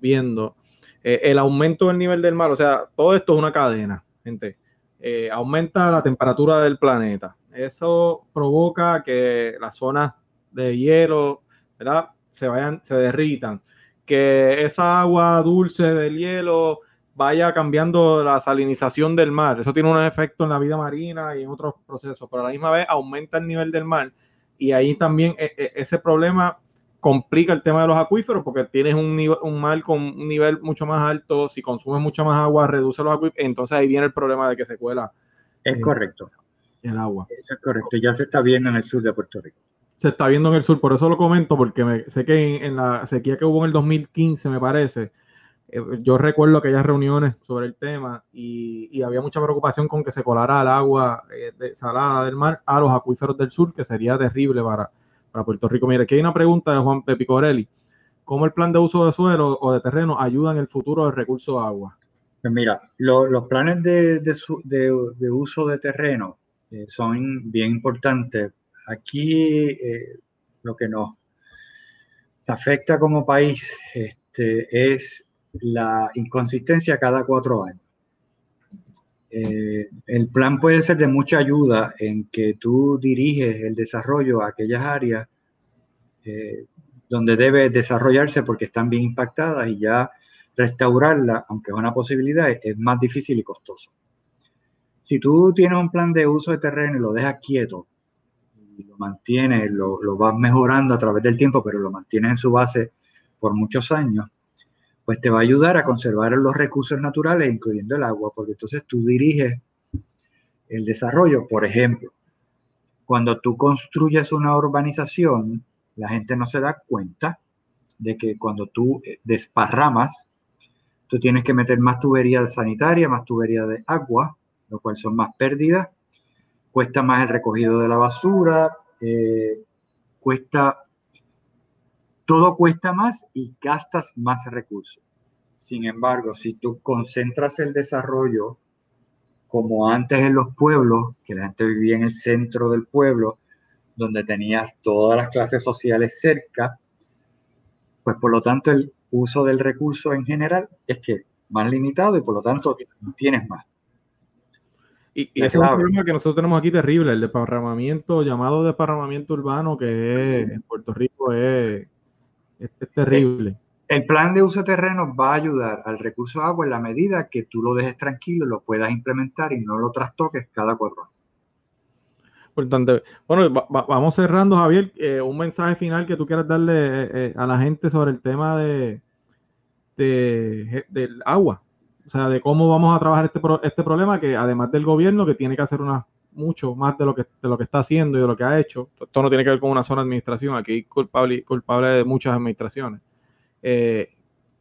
viendo, eh, el aumento del nivel del mar, o sea, todo esto es una cadena, gente. Eh, aumenta la temperatura del planeta. Eso provoca que las zonas de hielo, ¿verdad? Se vayan, se derritan. Que esa agua dulce del hielo vaya cambiando la salinización del mar. Eso tiene un efecto en la vida marina y en otros procesos, pero a la misma vez aumenta el nivel del mar y ahí también e, e, ese problema complica el tema de los acuíferos porque tienes un, un mar con un nivel mucho más alto, si consumes mucha más agua, reduce los acuíferos, entonces ahí viene el problema de que se cuela. Es correcto. El agua. Eso es correcto, ya se está viendo en el sur de Puerto Rico. Se está viendo en el sur, por eso lo comento, porque sé que en la sequía que hubo en el 2015, me parece, eh, yo recuerdo aquellas reuniones sobre el tema y, había mucha preocupación con que se colara el agua eh, salada del mar a los acuíferos del sur, que sería terrible para, para Puerto Rico. Mira, aquí hay una pregunta de Juan Pepicorelli. ¿Cómo el plan de uso de suelo o de terreno ayuda en el futuro del recurso de agua? Pues mira, los planes de, de, uso de terreno eh, son bien importantes. Aquí lo que nos afecta como país este, es la inconsistencia cada cuatro años. Eh, el plan puede ser de mucha ayuda en que tú diriges el desarrollo a aquellas áreas eh, donde debe desarrollarse porque están bien impactadas y ya restaurarla, aunque es una posibilidad, es, más difícil y costoso. Si tú tienes un plan de uso de terreno y lo dejas quieto y lo mantienes, lo, lo vas mejorando a través del tiempo, pero lo mantienes en su base por muchos años, pues te va a ayudar a conservar los recursos naturales, incluyendo el agua, porque entonces tú diriges el desarrollo. Por ejemplo, cuando tú construyes una urbanización, la gente no se da cuenta, de que cuando tú eh, desparramas, tú tienes que meter más tubería sanitaria, más tubería de agua, lo cual son más pérdidas, cuesta más el recogido de la basura, eh, cuesta, todo cuesta más y gastas más recursos. Sin embargo, si tú concentras el desarrollo como antes en los pueblos, que la gente vivía en el centro del pueblo, donde tenías todas las clases sociales cerca, pues por lo tanto el uso del recurso en general es que más limitado y por lo tanto tienes más. Y, ese es un problema que nosotros tenemos aquí terrible, el desparramamiento, llamado desparramamiento urbano, que en Puerto Rico es, terrible. El plan de uso de terreno va a ayudar al recurso agua en la medida que tú lo dejes tranquilo, lo puedas implementar y no lo trastoques cada cuatro años. Importante. Bueno, vamos cerrando, Javier. Eh, un mensaje final que tú quieras darle eh, eh, a la gente sobre el tema de, de, del agua. O sea, de cómo vamos a trabajar este, este problema que además del gobierno que tiene que hacer una, mucho más de lo que de lo que está haciendo y de lo que ha hecho. Esto no tiene que ver con una sola administración, aquí culpable, culpable de muchas administraciones. Eh,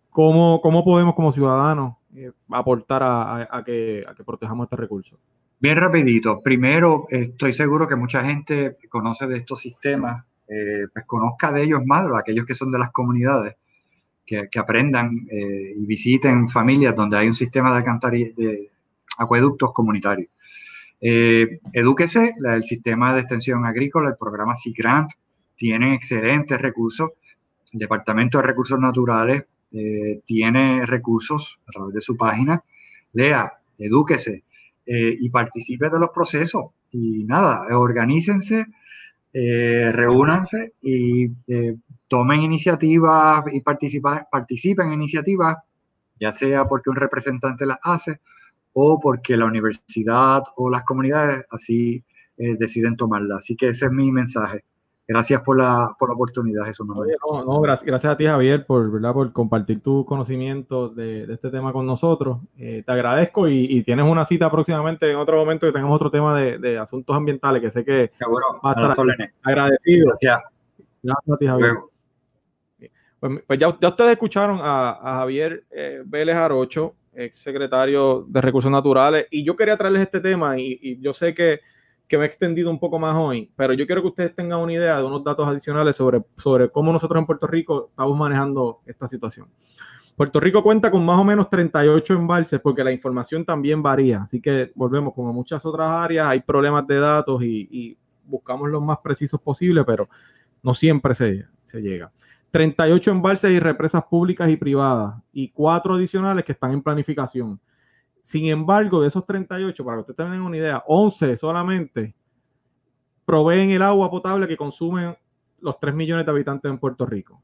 ¿cómo, podemos como ciudadanos eh, aportar a, que, protejamos este recurso? Bien rapidito. Primero, estoy seguro que mucha gente conoce de estos sistemas, eh, pues conozca de ellos más, aquellos que son de las comunidades, que, aprendan y visiten familias donde hay un sistema de, de acueductos comunitarios. edúquese, el sistema de extensión agrícola, el programa Sea Grant, tienen excelentes recursos el Departamento de Recursos Naturales eh, tiene recursos a través de su página. Lea, edúquese eh, y participe de los procesos. Y nada, organícense, eh, reúnanse y tomen iniciativas y participen en iniciativas, ya sea porque un representante las hace o porque la universidad o las comunidades así deciden tomarla. Así que ese es mi mensaje. Gracias por la, por la oportunidad, Jesús no, no, gracias, a ti, Javier, por, ¿verdad? por compartir tu conocimiento de, este tema con nosotros. Eh, te agradezco y, tienes una cita próximamente en otro momento que tengamos otro tema de, asuntos ambientales que sé que va a estar agradecido. Gracias. Gracias a ti, Javier. Pues, pues ya, ustedes escucharon a, Javier eh, Vélez Arocho, ex secretario de Recursos Naturales, y yo quería traerles este tema y yo sé que que me he extendido un poco más hoy, pero yo quiero que ustedes tengan una idea de unos datos adicionales sobre, sobre cómo nosotros en Puerto Rico estamos manejando esta situación. Puerto Rico cuenta con más o menos 38 embalses porque la información también varía, así que volvemos como muchas otras áreas, hay problemas de datos y, buscamos los más precisos posible, pero no siempre se, se llega. 38 embalses y represas públicas y privadas y cuatro adicionales que están en planificación. Sin embargo, de esos 38, para que ustedes tengan una idea, 11 solamente proveen el agua potable que consumen los 3 millones de habitantes en Puerto Rico.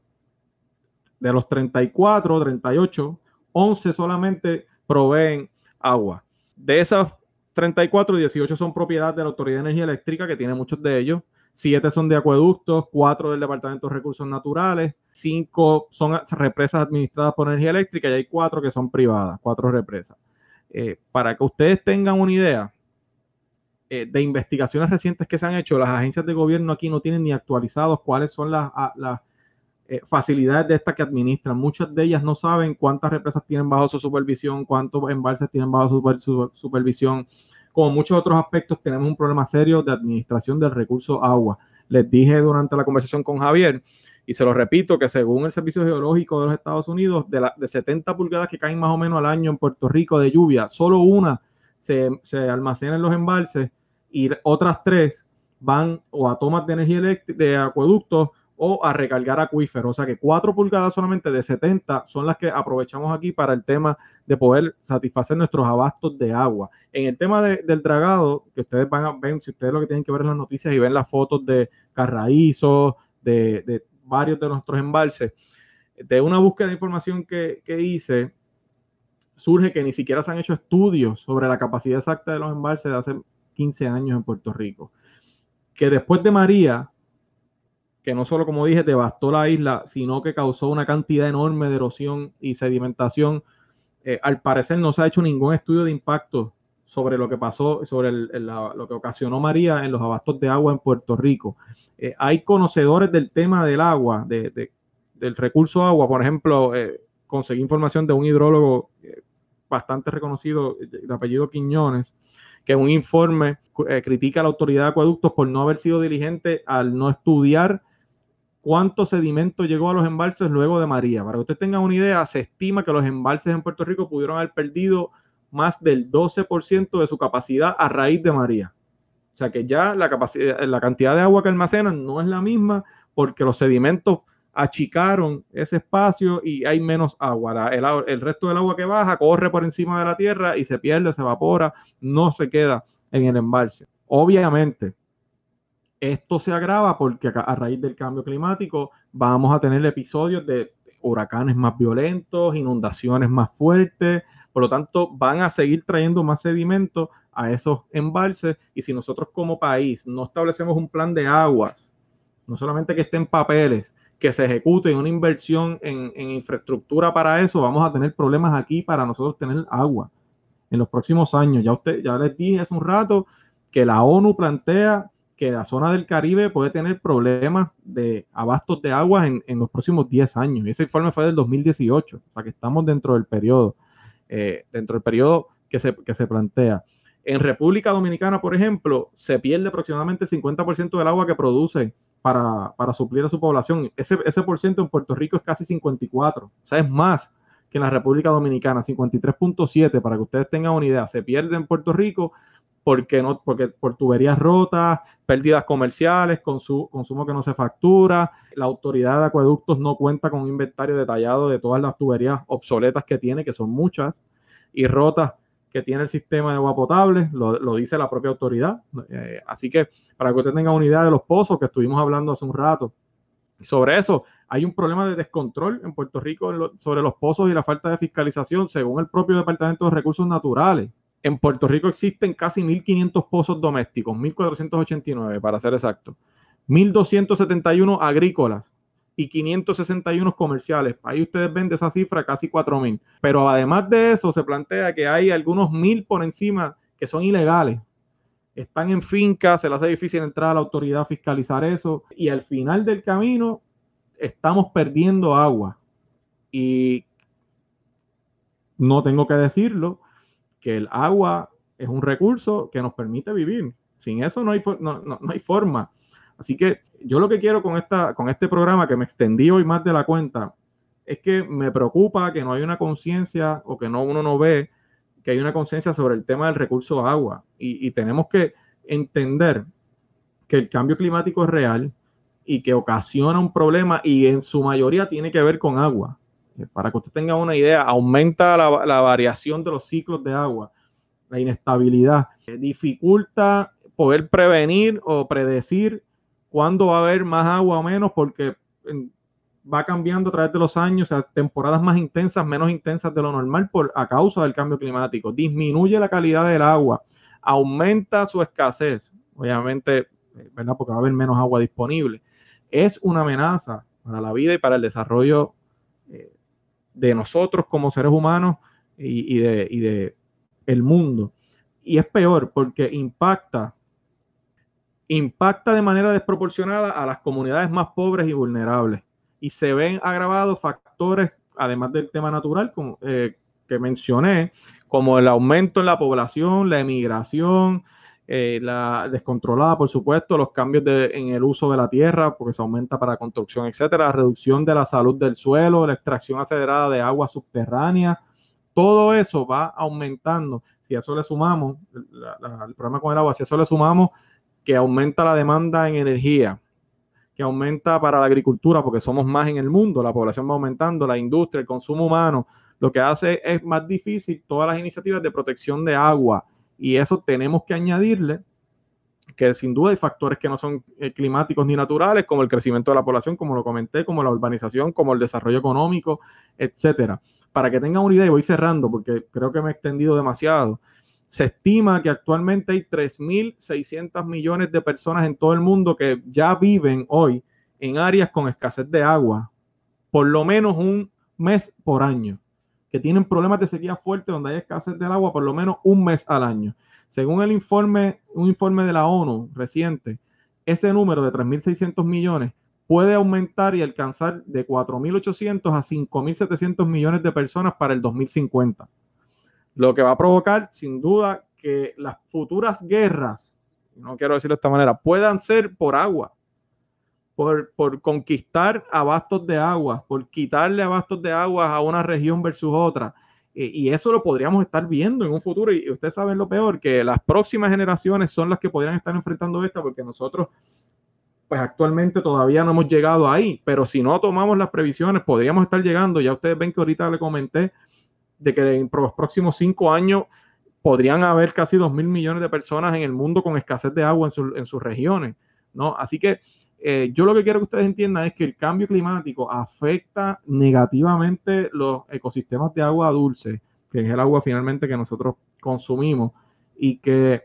De los 34, 38, 11 solamente proveen agua. De esas 34, 18 son propiedad de la Autoridad de Energía Eléctrica, que tiene muchos de ellos. 7 son de acueductos, 4 del Departamento de Recursos Naturales, 5 son represas administradas por energía eléctrica y hay 4 que son privadas, 4 represas. Eh, para que ustedes tengan una idea eh, de investigaciones recientes que se han hecho, las agencias de gobierno aquí no tienen ni actualizados cuáles son las, eh, facilidades de estas que administran. Muchas de ellas no saben cuántas represas tienen bajo su supervisión, cuántos embalses tienen bajo su, supervisión. Como muchos otros aspectos, tenemos un problema serio de administración del recurso agua. Les dije durante la conversación con Javier y se lo repito, que según el Servicio Geológico de los Estados Unidos, de, la, de 70 pulgadas que caen más o menos al año en Puerto Rico de lluvia, solo una se, se almacena en los embalses y otras tres van o a tomas de energía eléctrica, de acueductos o a recargar acuíferos. O sea que 4 pulgadas solamente de 70 son las que aprovechamos aquí para el tema de poder satisfacer nuestros abastos de agua. En el tema del dragado, que ustedes van a ver, si ustedes lo que tienen que ver en las noticias y ven las fotos de carraízo, de, de varios de nuestros embalses. De una búsqueda de información que, hice, surge que ni siquiera se han hecho estudios sobre la capacidad exacta de los embalses de hace 15 años en Puerto Rico. Que después de María, que no solo, como dije, devastó la isla, sino que causó una cantidad enorme de erosión y sedimentación, eh, al parecer no se ha hecho ningún estudio de impacto sobre lo que pasó, sobre lo que ocasionó María en los abastos de agua en Puerto Rico. Eh, hay conocedores del tema del agua, de, del recurso agua, por ejemplo, eh, conseguí información de un hidrólogo bastante reconocido de apellido Quiñones, que un informe critica a la autoridad de acueductos por no haber sido diligente al no estudiar cuánto sedimento llegó a los embalses luego de María. Para que usted tenga una idea, se estima que los embalses en Puerto Rico pudieron haber perdido más del 12% de su capacidad a raíz de María. O sea que ya la, capacidad, la cantidad de agua que almacenan no es la misma porque los sedimentos achicaron ese espacio y hay menos agua. El, el, resto del agua que baja corre por encima de la tierra y se pierde, se evapora, no se queda en el embalse. Obviamente, esto se agrava porque a raíz del cambio climático vamos a tener episodios de huracanes más violentos, inundaciones más fuertes, por lo tanto van a seguir trayendo más sedimentos a esos embalses y si nosotros como país no establecemos un plan de aguas, no solamente que esté en papeles, que se ejecute una inversión en, infraestructura para eso, vamos a tener problemas aquí para nosotros tener agua en los próximos años. Ya usted, ya les dije hace un rato que la ONU plantea que la zona del Caribe puede tener problemas de abastos de agua en, los próximos 10 años. Ese informe fue del 2018, o sea que estamos dentro del periodo, eh, dentro del periodo que se, que se plantea. En República Dominicana, por ejemplo, se pierde aproximadamente el 50% del agua que produce para, suplir a su población. Ese, ese por ciento en Puerto Rico es casi 54, o sea, es más que en la República Dominicana, 53.7, para que ustedes tengan una idea. Se pierde en Puerto Rico porque, no, porque por tuberías rotas, pérdidas comerciales, consumo que no se factura, la autoridad de acueductos no cuenta con un inventario detallado de todas las tuberías obsoletas que tiene, que son muchas, y rotas que tiene el sistema de agua potable, lo, dice la propia autoridad. Eh, así que para que usted tenga una idea de los pozos que estuvimos hablando hace un rato, sobre eso hay un problema de descontrol en Puerto Rico sobre los pozos y la falta de fiscalización, según el propio Departamento de Recursos Naturales. En Puerto Rico existen casi 1.500 pozos domésticos, 1.489 para ser exacto, 1.271 agrícolas, y 561 comerciales. Ahí ustedes ven de esa cifra casi 4.000. Pero además de eso, se plantea que hay algunos mil por encima que son ilegales. Están en fincas, se les hace difícil entrar a la autoridad a fiscalizar eso. Y al final del camino, estamos perdiendo agua. Y no tengo que decirlo, que el agua es un recurso que nos permite vivir. Sin eso no hay, no, no hay forma. Así que yo lo que quiero con, esta, con este programa, que me extendí hoy más de la cuenta, es que me preocupa que no hay una conciencia o que no, uno no ve que hay una conciencia sobre el tema del recurso agua. Y, tenemos que entender que el cambio climático es real y que ocasiona un problema y en su mayoría tiene que ver con agua. Eh, para que usted tenga una idea, aumenta la, variación de los ciclos de agua, la inestabilidad, eh, dificulta poder prevenir o predecir cuándo va a haber más agua o menos, porque va cambiando a través de los años, o sea, temporadas más intensas, menos intensas de lo normal por, a causa del cambio climático. Disminuye la calidad del agua, aumenta su escasez, obviamente, eh, ¿verdad? Porque va a haber menos agua disponible. Es una amenaza para la vida y para el desarrollo de nosotros como seres humanos y, de, y de el mundo. Y es peor porque impacta impacta de manera desproporcionada a las comunidades más pobres y vulnerables. Y se ven agravados factores, además del tema natural eh, que mencioné, como el aumento en la población, la emigración, eh, la descontrolada, por supuesto, los cambios en el uso de la tierra, porque se aumenta para construcción, etcétera, la reducción de la salud del suelo, la extracción acelerada de agua subterránea, todo eso va aumentando. Si a eso le sumamos, el problema con el agua, si a eso le sumamos que aumenta la demanda en energía, que aumenta para la agricultura, porque somos más en el mundo, la población va aumentando, la industria, el consumo humano, lo que hace es más difícil todas las iniciativas de protección de agua. Y eso tenemos que añadirle que sin duda hay factores que no son eh, climáticos ni naturales, como el crecimiento de la población, como lo comenté, como la urbanización, como el desarrollo económico, etcétera. Para que tengan una idea, y voy cerrando porque creo que me he extendido demasiado. Se estima que actualmente hay 3.600 millones de personas en todo el mundo que ya viven hoy en áreas con escasez de agua, por lo menos un mes por año, que tienen problemas de sequía fuerte donde hay escasez del agua por lo menos un mes al año. Según el informe, un informe de la ONU reciente, ese número de 3.600 millones puede aumentar y alcanzar de 4.800 a 5.700 millones de personas para el 2050. Lo que va a provocar, sin duda, que las futuras guerras, no quiero decirlo de esta manera, puedan ser por agua, por, por conquistar abastos de agua, por quitarle abastos de agua a una región versus otra. Y eso lo podríamos estar viendo en un futuro. Y ustedes saben lo peor, que las próximas generaciones son las que podrían estar enfrentando esta, porque nosotros pues actualmente todavía no hemos llegado ahí, pero si no tomamos las previsiones, podríamos estar llegando. Ya ustedes ven que ahorita le comenté de que en los próximos cinco años podrían haber casi dos mil millones de personas en el mundo con escasez de agua en, sus regiones, ¿no? Así que eh, yo lo que quiero que ustedes entiendan es que el cambio climático afecta negativamente los ecosistemas de agua dulce, que es el agua finalmente que nosotros consumimos, y que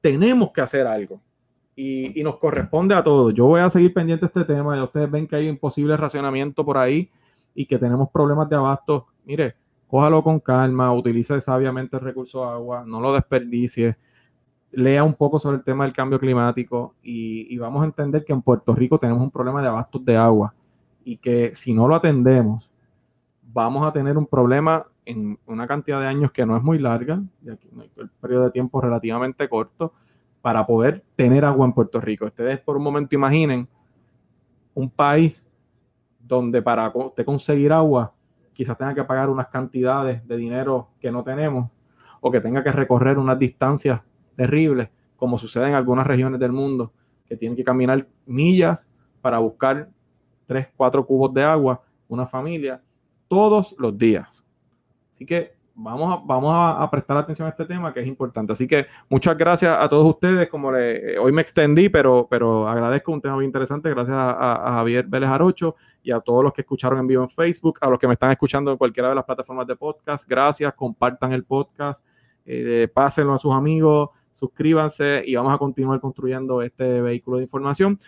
tenemos que hacer algo y, nos corresponde a todos. Yo voy a seguir pendiente de este tema. Ya ustedes ven que hay un posible racionamiento por ahí y que tenemos problemas de abasto. Mire, cójalo con calma, utilice sabiamente el recurso de agua, no lo desperdicie, lea un poco sobre el tema del cambio climático y, vamos a entender que en Puerto Rico tenemos un problema de abastos de agua y que si no lo atendemos, vamos a tener un problema en una cantidad de años que no es muy larga, el periodo de tiempo relativamente corto, para poder tener agua en Puerto Rico. Ustedes por un momento imaginen un país donde para usted conseguir agua quizás tenga que pagar unas cantidades de dinero que no tenemos o que tenga que recorrer unas distancias terribles, como sucede en algunas regiones del mundo, que tienen que caminar millas para buscar 3, 4 cubos de agua, una familia, todos los días. Así que vamos a, vamos a, prestar atención a este tema que es importante. Así que muchas gracias a todos ustedes. Como le, eh, hoy me extendí, pero, pero agradezco un tema muy interesante. Gracias a, Javier Vélez Arocho y a todos los que escucharon en vivo en Facebook, a los que me están escuchando en cualquiera de las plataformas de podcast. Gracias, compartan el podcast, eh, pásenlo a sus amigos, suscríbanse y vamos a continuar construyendo este vehículo de información.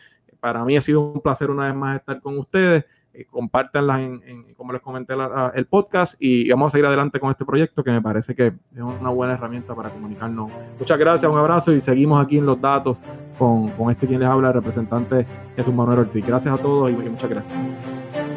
Para mí ha sido un placer una vez más estar con ustedes. Eh, compártanlas en, como les comenté, el podcast y vamos a seguir adelante con este proyecto que me parece que es una buena herramienta para comunicarnos. Muchas gracias, un abrazo y seguimos aquí en los datos con, con este quien les habla, el representante Jesús Manuel Ortiz. Gracias a todos y muchas gracias.